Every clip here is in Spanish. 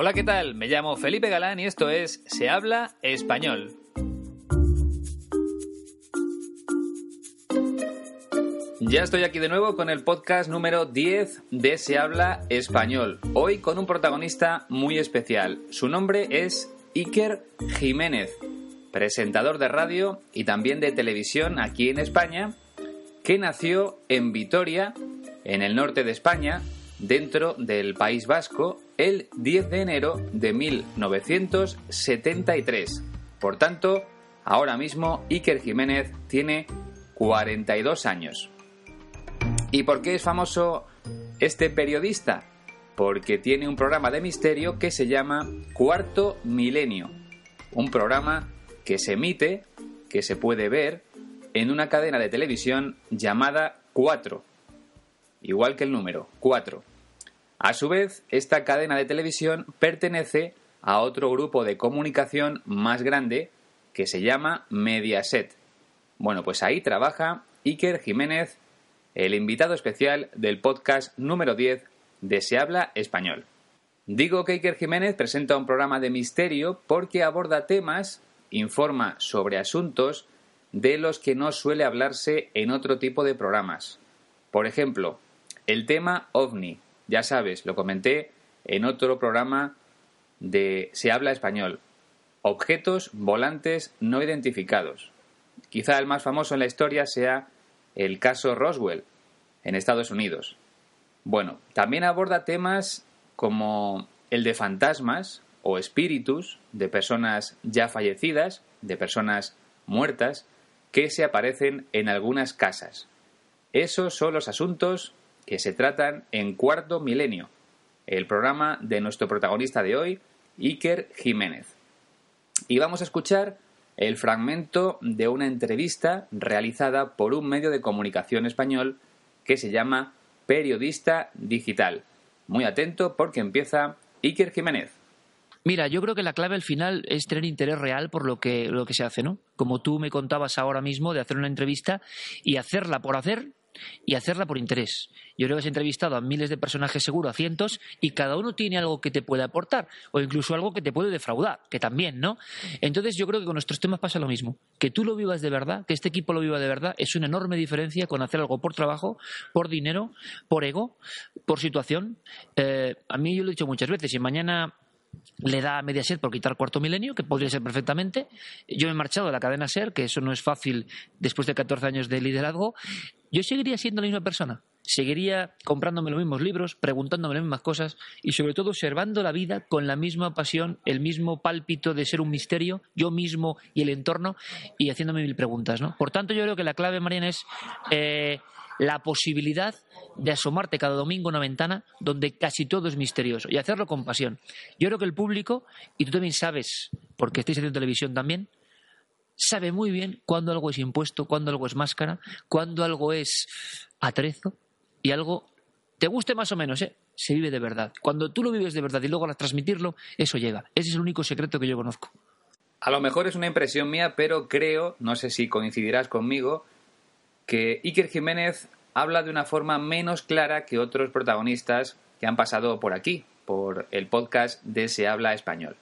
Hola, ¿qué tal? Me llamo Felipe Galán y esto es Se habla español. Ya estoy aquí de nuevo con el podcast número 10 de Se habla español. Hoy con un protagonista muy especial. Su nombre es Iker Jiménez, presentador de radio y también de televisión aquí en España, que nació en Vitoria, en el norte de España, dentro del País Vasco, el 10 de enero de 1973. Por tanto, ahora mismo Iker Jiménez tiene 42 años. ¿Y por qué es famoso este periodista? Porque tiene un programa de misterio que se llama Cuarto Milenio. Un programa que se emite, que se puede ver, en una cadena de televisión llamada 4. Igual que el número, 4. A su vez, esta cadena de televisión pertenece a otro grupo de comunicación más grande que se llama Mediaset. Bueno, pues ahí trabaja Iker Jiménez, el invitado especial del podcast número 10 de Se habla español. Digo que Iker Jiménez presenta un programa de misterio porque aborda temas, informa sobre asuntos de los que no suele hablarse en otro tipo de programas. Por ejemplo, el tema ovni, ya sabes, lo comenté en otro programa de Se habla español. Objetos volantes no identificados. Quizá el más famoso en la historia sea el caso Roswell, en Estados Unidos. Bueno, también aborda temas como el de fantasmas o espíritus de personas ya fallecidas, de personas muertas, que se aparecen en algunas casas. Esos son los asuntos que se tratan en Cuarto Milenio, el programa de nuestro protagonista de hoy, Iker Jiménez. Y vamos a escuchar el fragmento de una entrevista realizada por un medio de comunicación español que se llama Periodista Digital. Muy atento porque empieza Iker Jiménez. Mira, yo creo que la clave al final es tener interés real por lo que, lo que se hace, ¿no? Como tú me contabas ahora mismo de hacer una entrevista y hacerla por hacer y hacerla por interés. Yo creo que has entrevistado a miles de personajes seguro, a cientos, y cada uno tiene algo que te puede aportar, o incluso algo que te puede defraudar, que también, ¿no? Entonces yo creo que con nuestros temas pasa lo mismo. Que tú lo vivas de verdad, que este equipo lo viva de verdad, es una enorme diferencia con hacer algo por trabajo, por dinero, por ego, por situación. Eh, a mí yo lo he dicho muchas veces, y mañana le da a Mediaset por quitar cuarto milenio, que podría ser perfectamente. Yo me he marchado de la cadena SER, que eso no es fácil después de 14 años de liderazgo. Yo seguiría siendo la misma persona. Seguiría comprándome los mismos libros, preguntándome las mismas cosas y sobre todo observando la vida con la misma pasión, el mismo pálpito de ser un misterio, yo mismo y el entorno, y haciéndome mil preguntas. ¿no? Por tanto, yo creo que la clave, Mariana, es eh, la posibilidad de asomarte cada domingo a una ventana donde casi todo es misterioso y hacerlo con pasión. Yo creo que el público, y tú también sabes, porque estáis haciendo televisión también, sabe muy bien cuándo algo es impuesto, cuándo algo es máscara, cuándo algo es atrezo y algo te guste más o menos, ¿eh? se vive de verdad. Cuando tú lo vives de verdad y luego a transmitirlo, eso llega. Ese es el único secreto que yo conozco. A lo mejor es una impresión mía, pero creo, no sé si coincidirás conmigo, que Iker Jiménez habla de una forma menos clara que otros protagonistas que han pasado por aquí, por el podcast de Se habla español.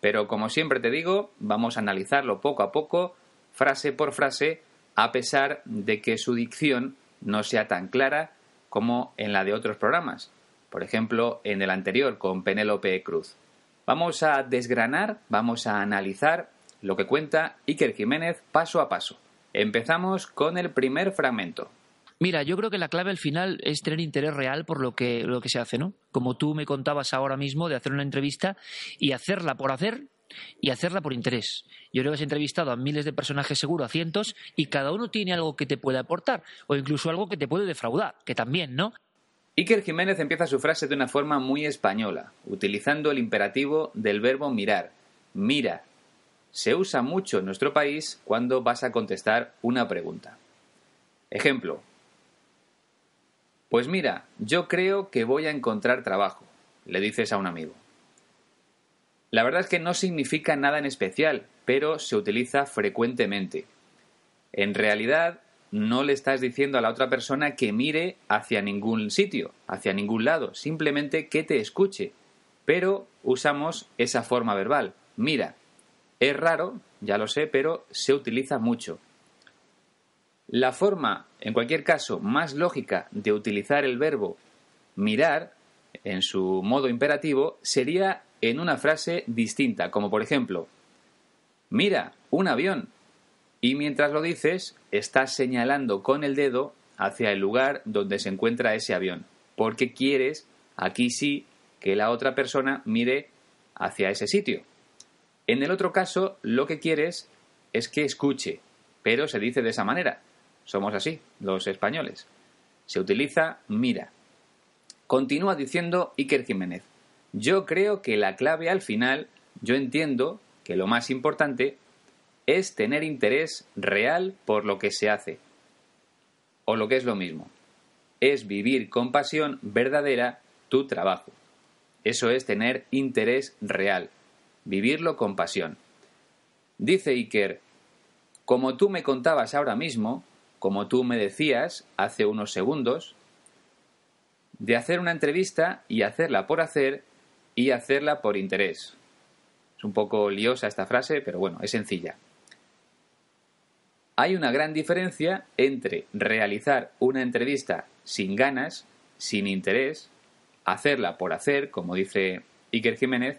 Pero como siempre te digo, vamos a analizarlo poco a poco, frase por frase, a pesar de que su dicción no sea tan clara como en la de otros programas. Por ejemplo, en el anterior con Penélope Cruz. Vamos a desgranar, vamos a analizar lo que cuenta Iker Jiménez paso a paso. Empezamos con el primer fragmento. Mira, yo creo que la clave al final es tener interés real por lo que, lo que se hace, ¿no? Como tú me contabas ahora mismo de hacer una entrevista y hacerla por hacer y hacerla por interés. Yo creo que has entrevistado a miles de personajes seguro, a cientos, y cada uno tiene algo que te puede aportar o incluso algo que te puede defraudar, que también, ¿no? Iker Jiménez empieza su frase de una forma muy española, utilizando el imperativo del verbo mirar. Mira, se usa mucho en nuestro país cuando vas a contestar una pregunta. Ejemplo. Pues mira, yo creo que voy a encontrar trabajo, le dices a un amigo. La verdad es que no significa nada en especial, pero se utiliza frecuentemente. En realidad, no le estás diciendo a la otra persona que mire hacia ningún sitio, hacia ningún lado, simplemente que te escuche. pero usamos esa forma verbal. Mira, es raro, ya lo sé, pero se utiliza mucho. La forma, en cualquier caso, más lógica de utilizar el verbo mirar en su modo imperativo sería en una frase distinta, como por ejemplo, mira, un avión. Y mientras lo dices, estás señalando con el dedo hacia el lugar donde se encuentra ese avión, porque quieres, aquí sí, que la otra persona mire hacia ese sitio. En el otro caso, lo que quieres es que escuche, pero se dice de esa manera. Somos así, los españoles. Se utiliza mira. Continúa diciendo Iker Jiménez. Yo creo que la clave al final, yo entiendo que lo más importante es tener interés real por lo que se hace. O lo que es lo mismo, es vivir con pasión verdadera tu trabajo. Eso es tener interés real, vivirlo con pasión. Dice Iker, como tú me contabas ahora mismo, como tú me decías hace unos segundos, de hacer una entrevista y hacerla por hacer y hacerla por interés. Es un poco liosa esta frase, pero bueno, es sencilla. Hay una gran diferencia entre realizar una entrevista sin ganas, sin interés, hacerla por hacer, como dice Iker Jiménez,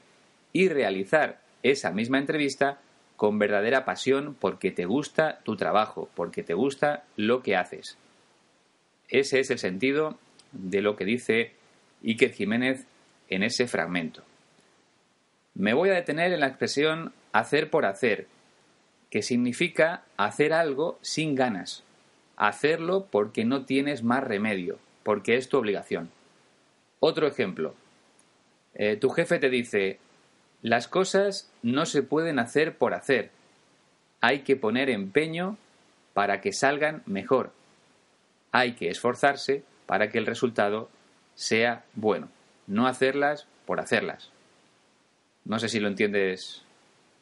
y realizar esa misma entrevista con verdadera pasión porque te gusta tu trabajo, porque te gusta lo que haces. Ese es el sentido de lo que dice Iker Jiménez en ese fragmento. Me voy a detener en la expresión hacer por hacer, que significa hacer algo sin ganas, hacerlo porque no tienes más remedio, porque es tu obligación. Otro ejemplo. Eh, tu jefe te dice, las cosas no se pueden hacer por hacer. Hay que poner empeño para que salgan mejor. Hay que esforzarse para que el resultado sea bueno. No hacerlas por hacerlas. No sé si lo entiendes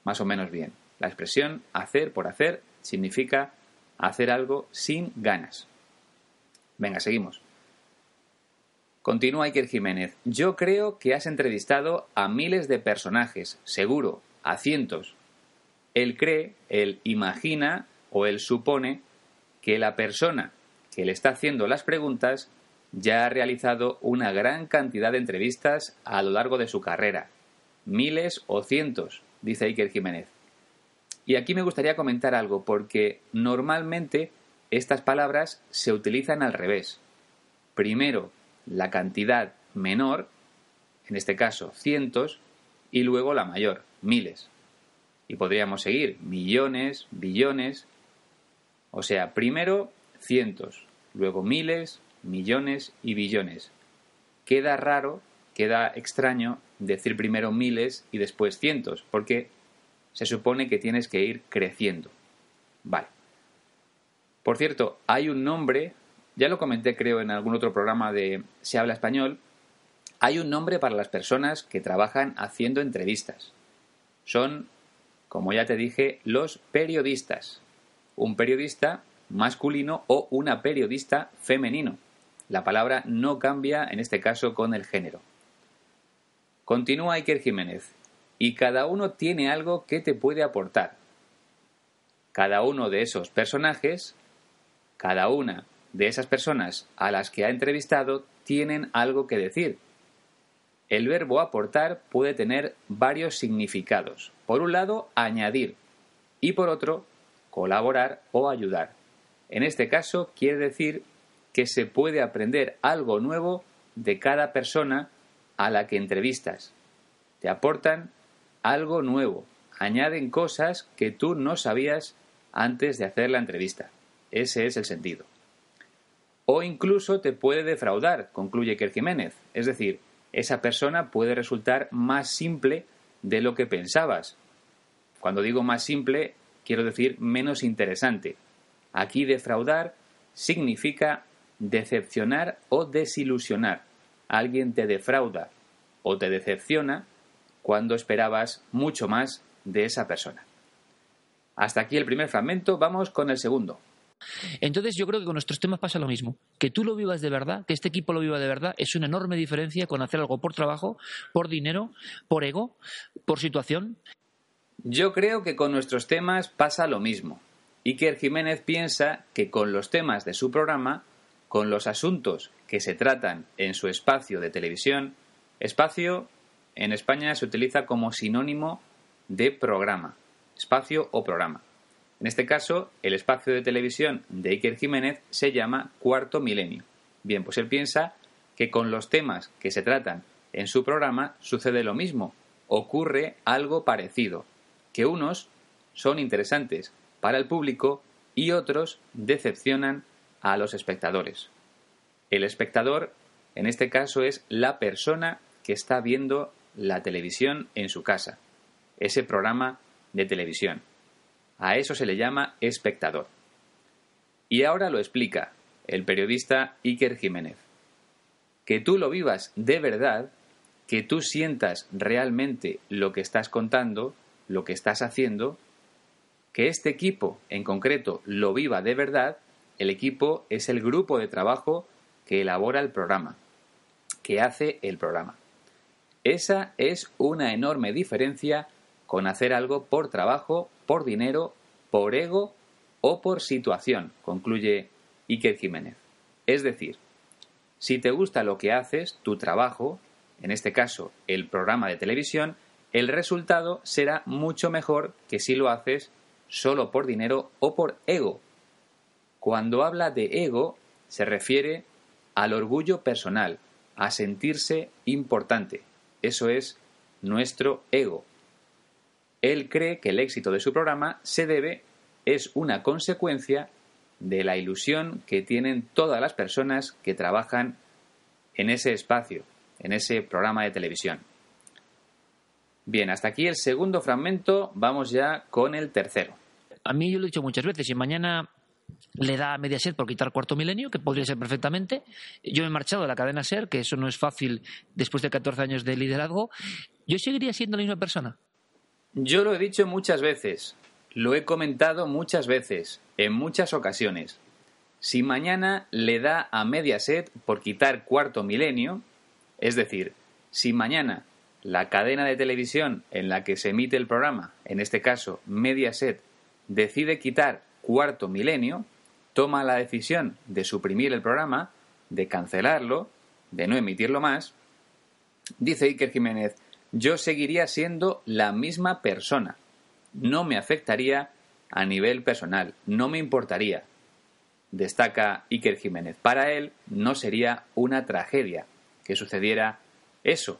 más o menos bien. La expresión hacer por hacer significa hacer algo sin ganas. Venga, seguimos. Continúa Iker Jiménez. Yo creo que has entrevistado a miles de personajes, seguro, a cientos. Él cree, él imagina o él supone que la persona que le está haciendo las preguntas ya ha realizado una gran cantidad de entrevistas a lo largo de su carrera. Miles o cientos, dice Iker Jiménez. Y aquí me gustaría comentar algo, porque normalmente estas palabras se utilizan al revés. Primero, la cantidad menor, en este caso cientos, y luego la mayor, miles. Y podríamos seguir millones, billones. O sea, primero cientos, luego miles, millones y billones. Queda raro, queda extraño decir primero miles y después cientos, porque se supone que tienes que ir creciendo. Vale. Por cierto, hay un nombre, ya lo comenté creo en algún otro programa de Se habla español, hay un nombre para las personas que trabajan haciendo entrevistas. Son, como ya te dije, los periodistas. Un periodista masculino o una periodista femenino. La palabra no cambia en este caso con el género. Continúa Iker Jiménez y cada uno tiene algo que te puede aportar. Cada uno de esos personajes, cada una de esas personas a las que ha entrevistado tienen algo que decir. El verbo aportar puede tener varios significados. Por un lado, añadir y por otro, colaborar o ayudar. En este caso, quiere decir que se puede aprender algo nuevo de cada persona a la que entrevistas. Te aportan algo nuevo, añaden cosas que tú no sabías antes de hacer la entrevista. Ese es el sentido. O incluso te puede defraudar, concluye Kerr Jiménez. Es decir, esa persona puede resultar más simple de lo que pensabas. Cuando digo más simple, quiero decir menos interesante. Aquí defraudar significa decepcionar o desilusionar. Alguien te defrauda o te decepciona cuando esperabas mucho más de esa persona. Hasta aquí el primer fragmento, vamos con el segundo. Entonces yo creo que con nuestros temas pasa lo mismo. Que tú lo vivas de verdad, que este equipo lo viva de verdad, es una enorme diferencia con hacer algo por trabajo, por dinero, por ego, por situación. Yo creo que con nuestros temas pasa lo mismo. Iker Jiménez piensa que con los temas de su programa, con los asuntos que se tratan en su espacio de televisión, espacio en España se utiliza como sinónimo de programa, espacio o programa. En este caso, el espacio de televisión de Iker Jiménez se llama Cuarto Milenio. Bien, pues él piensa que con los temas que se tratan en su programa sucede lo mismo, ocurre algo parecido, que unos son interesantes para el público y otros decepcionan a los espectadores. El espectador, en este caso, es la persona que está viendo la televisión en su casa, ese programa de televisión. A eso se le llama espectador. Y ahora lo explica el periodista Iker Jiménez. Que tú lo vivas de verdad, que tú sientas realmente lo que estás contando, lo que estás haciendo, que este equipo en concreto lo viva de verdad, el equipo es el grupo de trabajo que elabora el programa, que hace el programa. Esa es una enorme diferencia con hacer algo por trabajo, por dinero, por ego o por situación, concluye Iker Jiménez. Es decir, si te gusta lo que haces, tu trabajo, en este caso el programa de televisión, el resultado será mucho mejor que si lo haces solo por dinero o por ego. Cuando habla de ego, se refiere al orgullo personal, a sentirse importante. Eso es nuestro ego. Él cree que el éxito de su programa se debe, es una consecuencia de la ilusión que tienen todas las personas que trabajan en ese espacio, en ese programa de televisión. Bien, hasta aquí el segundo fragmento, vamos ya con el tercero. A mí yo lo he dicho muchas veces, si mañana le da a Mediaset por quitar cuarto milenio, que podría ser perfectamente. Yo me he marchado de la cadena SER, que eso no es fácil después de 14 años de liderazgo. Yo seguiría siendo la misma persona. Yo lo he dicho muchas veces, lo he comentado muchas veces, en muchas ocasiones. Si mañana le da a Mediaset por quitar cuarto milenio, es decir, si mañana la cadena de televisión en la que se emite el programa, en este caso Mediaset, decide quitar cuarto milenio, toma la decisión de suprimir el programa, de cancelarlo, de no emitirlo más, dice Iker Jiménez, yo seguiría siendo la misma persona. No me afectaría a nivel personal, no me importaría. Destaca Iker Jiménez. Para él no sería una tragedia que sucediera eso,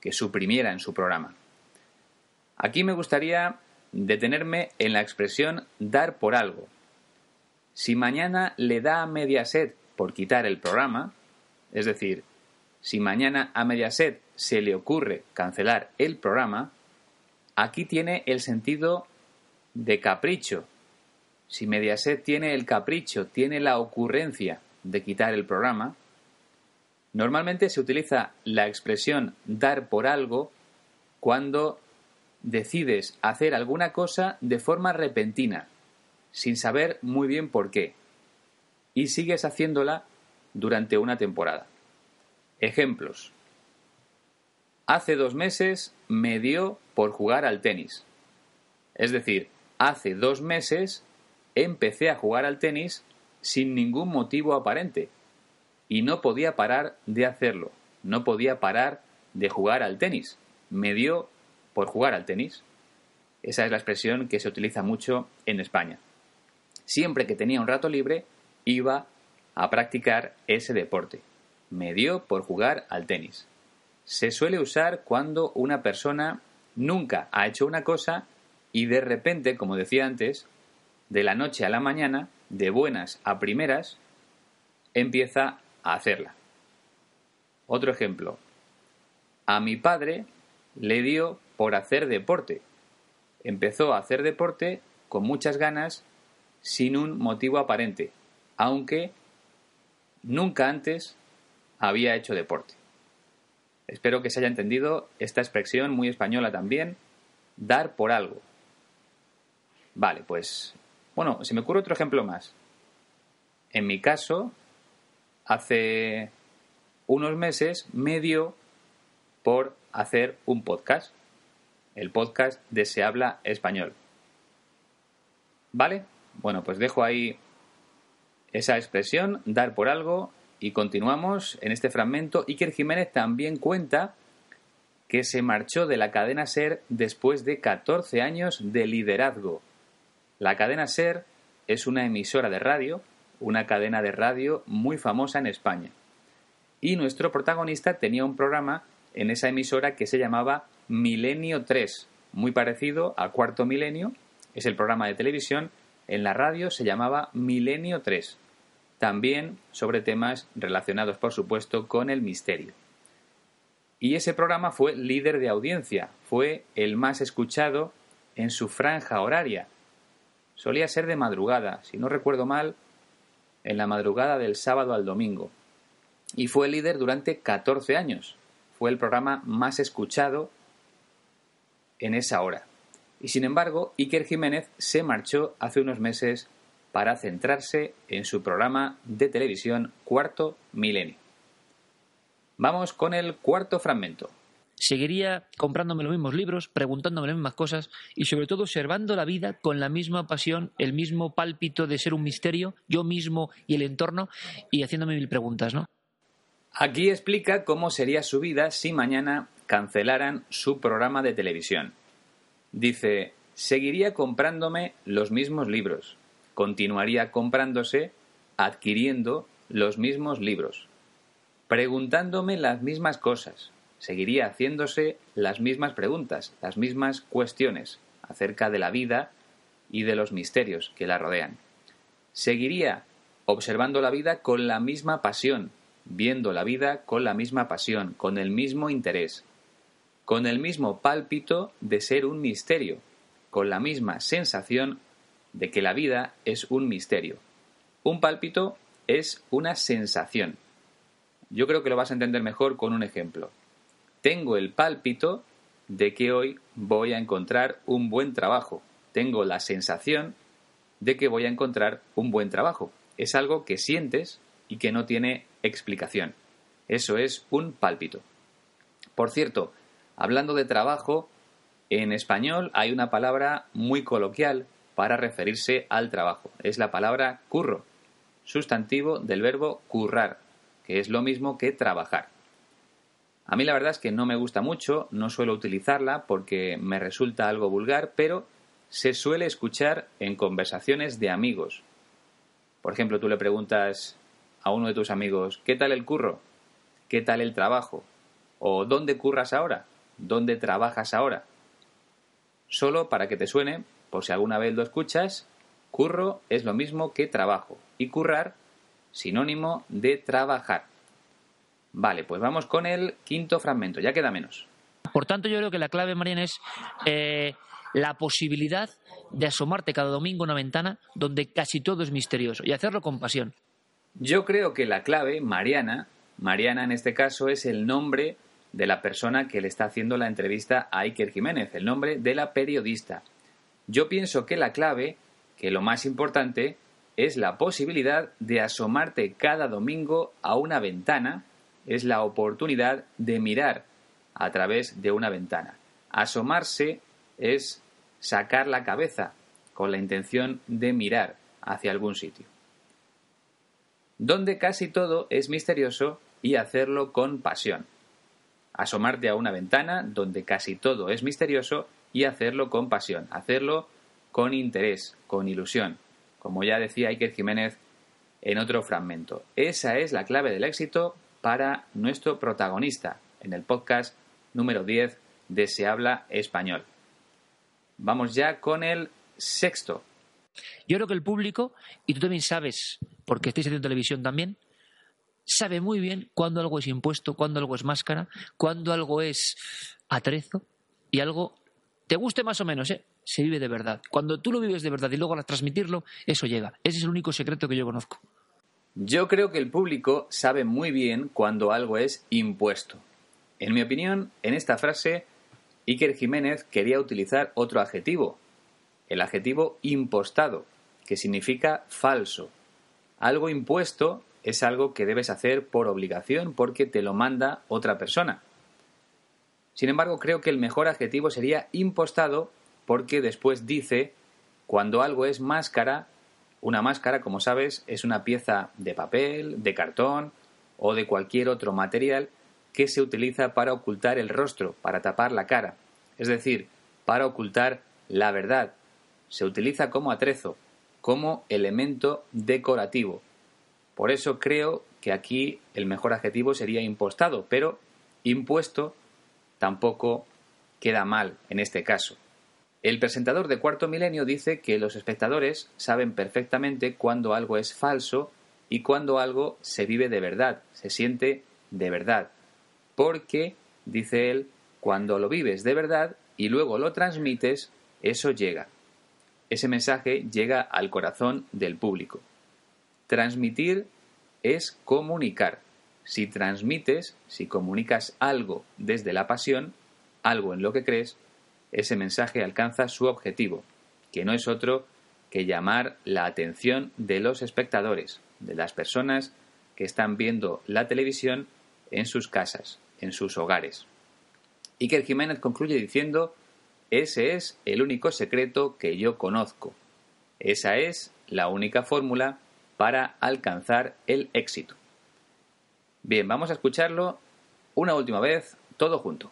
que suprimiera en su programa. Aquí me gustaría detenerme en la expresión dar por algo. Si mañana le da a Mediaset por quitar el programa, es decir, si mañana a Mediaset se le ocurre cancelar el programa, aquí tiene el sentido de capricho. Si Mediaset tiene el capricho, tiene la ocurrencia de quitar el programa, normalmente se utiliza la expresión dar por algo cuando decides hacer alguna cosa de forma repentina, sin saber muy bien por qué, y sigues haciéndola durante una temporada. Ejemplos. Hace dos meses me dio por jugar al tenis. Es decir, hace dos meses empecé a jugar al tenis sin ningún motivo aparente y no podía parar de hacerlo, no podía parar de jugar al tenis. Me dio por jugar al tenis. Esa es la expresión que se utiliza mucho en España. Siempre que tenía un rato libre, iba a practicar ese deporte. Me dio por jugar al tenis se suele usar cuando una persona nunca ha hecho una cosa y de repente, como decía antes, de la noche a la mañana, de buenas a primeras, empieza a hacerla. Otro ejemplo. A mi padre le dio por hacer deporte. Empezó a hacer deporte con muchas ganas, sin un motivo aparente, aunque nunca antes había hecho deporte. Espero que se haya entendido esta expresión muy española también, dar por algo. Vale, pues, bueno, se me ocurre otro ejemplo más. En mi caso, hace unos meses me dio por hacer un podcast, el podcast de Se habla español. ¿Vale? Bueno, pues dejo ahí esa expresión, dar por algo, y continuamos en este fragmento. Iker Jiménez también cuenta que se marchó de la cadena SER después de 14 años de liderazgo. La cadena SER es una emisora de radio, una cadena de radio muy famosa en España. Y nuestro protagonista tenía un programa en esa emisora que se llamaba Milenio 3, muy parecido a Cuarto Milenio, es el programa de televisión, en la radio se llamaba Milenio 3, también sobre temas relacionados, por supuesto, con el misterio. Y ese programa fue líder de audiencia, fue el más escuchado en su franja horaria. Solía ser de madrugada, si no recuerdo mal, en la madrugada del sábado al domingo. Y fue líder durante 14 años. Fue el programa más escuchado en esa hora. Y sin embargo, Iker Jiménez se marchó hace unos meses para centrarse en su programa de televisión Cuarto Milenio. Vamos con el cuarto fragmento. Seguiría comprándome los mismos libros, preguntándome las mismas cosas y sobre todo observando la vida con la misma pasión, el mismo pálpito de ser un misterio, yo mismo y el entorno, y haciéndome mil preguntas, ¿no? Aquí explica cómo sería su vida si mañana cancelaran su programa de televisión. Dice, seguiría comprándome los mismos libros, continuaría comprándose, adquiriendo los mismos libros preguntándome las mismas cosas. Seguiría haciéndose las mismas preguntas, las mismas cuestiones acerca de la vida y de los misterios que la rodean. Seguiría observando la vida con la misma pasión, viendo la vida con la misma pasión, con el mismo interés, con el mismo pálpito de ser un misterio, con la misma sensación de que la vida es un misterio. Un pálpito es una sensación. Yo creo que lo vas a entender mejor con un ejemplo. Tengo el pálpito de que hoy voy a encontrar un buen trabajo. Tengo la sensación de que voy a encontrar un buen trabajo. Es algo que sientes y que no tiene explicación. Eso es un pálpito. Por cierto, hablando de trabajo, en español hay una palabra muy coloquial para referirse al trabajo. Es la palabra curro, sustantivo del verbo currar que es lo mismo que trabajar. A mí la verdad es que no me gusta mucho, no suelo utilizarla porque me resulta algo vulgar, pero se suele escuchar en conversaciones de amigos. Por ejemplo, tú le preguntas a uno de tus amigos, ¿qué tal el curro? ¿Qué tal el trabajo? ¿O dónde curras ahora? ¿Dónde trabajas ahora? Solo para que te suene, por si alguna vez lo escuchas, curro es lo mismo que trabajo y currar sinónimo de trabajar. Vale, pues vamos con el quinto fragmento, ya queda menos. Por tanto, yo creo que la clave, Mariana, es eh, la posibilidad de asomarte cada domingo a una ventana donde casi todo es misterioso y hacerlo con pasión. Yo creo que la clave, Mariana, Mariana en este caso es el nombre de la persona que le está haciendo la entrevista a Iker Jiménez, el nombre de la periodista. Yo pienso que la clave, que lo más importante, es la posibilidad de asomarte cada domingo a una ventana, es la oportunidad de mirar a través de una ventana. Asomarse es sacar la cabeza con la intención de mirar hacia algún sitio. Donde casi todo es misterioso y hacerlo con pasión. Asomarte a una ventana donde casi todo es misterioso y hacerlo con pasión, hacerlo con interés, con ilusión, como ya decía Iker Jiménez en otro fragmento. Esa es la clave del éxito para nuestro protagonista en el podcast número 10 de Se habla español. Vamos ya con el sexto. Yo creo que el público, y tú también sabes, porque estáis haciendo televisión también, sabe muy bien cuándo algo es impuesto, cuándo algo es máscara, cuándo algo es atrezo y algo te guste más o menos, ¿eh? se vive de verdad. Cuando tú lo vives de verdad y luego a transmitirlo, eso llega. Ese es el único secreto que yo conozco. Yo creo que el público sabe muy bien cuando algo es impuesto. En mi opinión, en esta frase, Iker Jiménez quería utilizar otro adjetivo, el adjetivo impostado, que significa falso. Algo impuesto es algo que debes hacer por obligación porque te lo manda otra persona. Sin embargo, creo que el mejor adjetivo sería impostado porque después dice cuando algo es máscara, una máscara, como sabes, es una pieza de papel, de cartón o de cualquier otro material que se utiliza para ocultar el rostro, para tapar la cara, es decir, para ocultar la verdad. Se utiliza como atrezo, como elemento decorativo. Por eso creo que aquí el mejor adjetivo sería impostado, pero impuesto tampoco queda mal en este caso. El presentador de Cuarto Milenio dice que los espectadores saben perfectamente cuando algo es falso y cuando algo se vive de verdad, se siente de verdad. Porque, dice él, cuando lo vives de verdad y luego lo transmites, eso llega. Ese mensaje llega al corazón del público. Transmitir es comunicar. Si transmites, si comunicas algo desde la pasión, algo en lo que crees, ese mensaje alcanza su objetivo, que no es otro que llamar la atención de los espectadores, de las personas que están viendo la televisión en sus casas, en sus hogares. Iker Jiménez concluye diciendo, ese es el único secreto que yo conozco. Esa es la única fórmula para alcanzar el éxito. Bien, vamos a escucharlo una última vez, todo junto.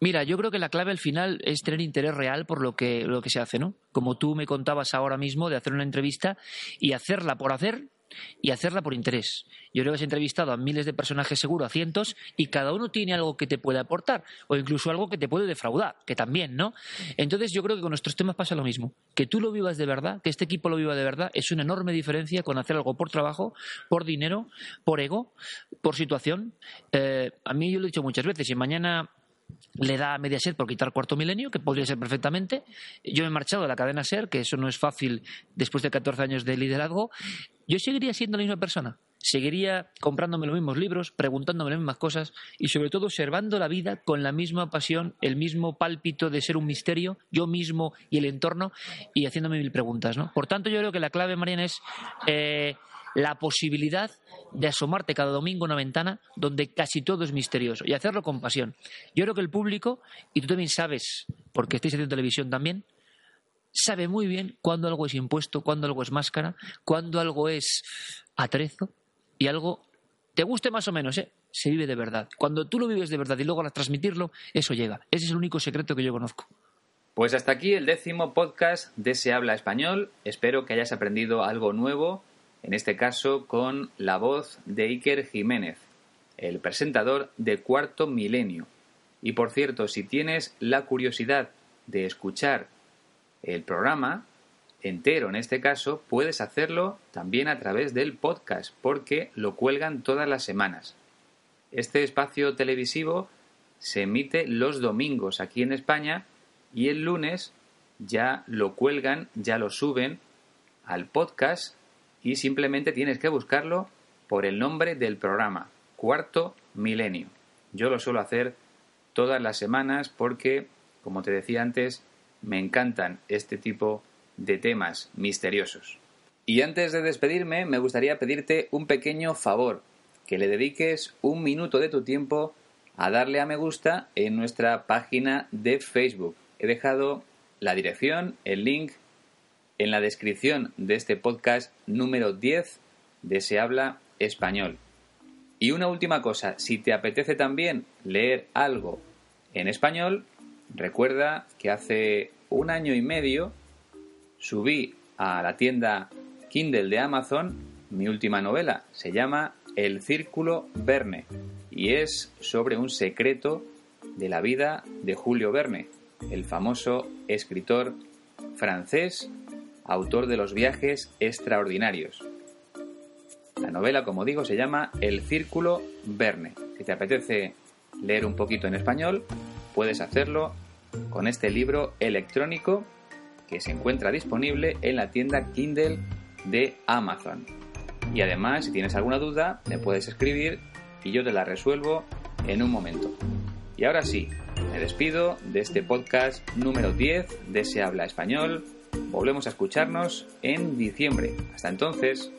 Mira, yo creo que la clave al final es tener interés real por lo que, lo que se hace, ¿no? Como tú me contabas ahora mismo de hacer una entrevista y hacerla por hacer y hacerla por interés. Yo creo que has entrevistado a miles de personajes seguro, a cientos, y cada uno tiene algo que te puede aportar, o incluso algo que te puede defraudar, que también, ¿no? Entonces yo creo que con nuestros temas pasa lo mismo. Que tú lo vivas de verdad, que este equipo lo viva de verdad, es una enorme diferencia con hacer algo por trabajo, por dinero, por ego, por situación. Eh, a mí yo lo he dicho muchas veces, y mañana le da a Mediaset por quitar cuarto milenio, que podría ser perfectamente. Yo me he marchado de la cadena SER, que eso no es fácil después de 14 años de liderazgo. Yo seguiría siendo la misma persona. Seguiría comprándome los mismos libros, preguntándome las mismas cosas y sobre todo observando la vida con la misma pasión, el mismo pálpito de ser un misterio, yo mismo y el entorno, y haciéndome mil preguntas. ¿no? Por tanto, yo creo que la clave, Mariana, es eh, la posibilidad de asomarte cada domingo a una ventana donde casi todo es misterioso y hacerlo con pasión. Yo creo que el público, y tú también sabes, porque estáis haciendo televisión también, sabe muy bien cuándo algo es impuesto, cuándo algo es máscara, cuándo algo es atrezo y algo te guste más o menos, ¿eh? se vive de verdad. Cuando tú lo vives de verdad y luego a transmitirlo, eso llega. Ese es el único secreto que yo conozco. Pues hasta aquí el décimo podcast de Se habla español. Espero que hayas aprendido algo nuevo en este caso con la voz de Iker Jiménez, el presentador de Cuarto Milenio. Y por cierto, si tienes la curiosidad de escuchar el programa entero en este caso, puedes hacerlo también a través del podcast, porque lo cuelgan todas las semanas. Este espacio televisivo se emite los domingos aquí en España y el lunes ya lo cuelgan, ya lo suben al podcast y simplemente tienes que buscarlo por el nombre del programa, Cuarto Milenio. Yo lo suelo hacer todas las semanas porque, como te decía antes, me encantan este tipo de temas misteriosos. Y antes de despedirme, me gustaría pedirte un pequeño favor, que le dediques un minuto de tu tiempo a darle a me gusta en nuestra página de Facebook. He dejado la dirección, el link en la descripción de este podcast número 10 de Se habla español. Y una última cosa, si te apetece también leer algo en español, recuerda que hace un año y medio subí a la tienda Kindle de Amazon mi última novela. Se llama El Círculo Verne y es sobre un secreto de la vida de Julio Verne, el famoso escritor francés autor de los viajes extraordinarios. La novela, como digo, se llama El Círculo Verne. Si te apetece leer un poquito en español, puedes hacerlo con este libro electrónico que se encuentra disponible en la tienda Kindle de Amazon. Y además, si tienes alguna duda, me puedes escribir y yo te la resuelvo en un momento. Y ahora sí, me despido de este podcast número 10 de Se habla español Volvemos a escucharnos en diciembre. Hasta entonces.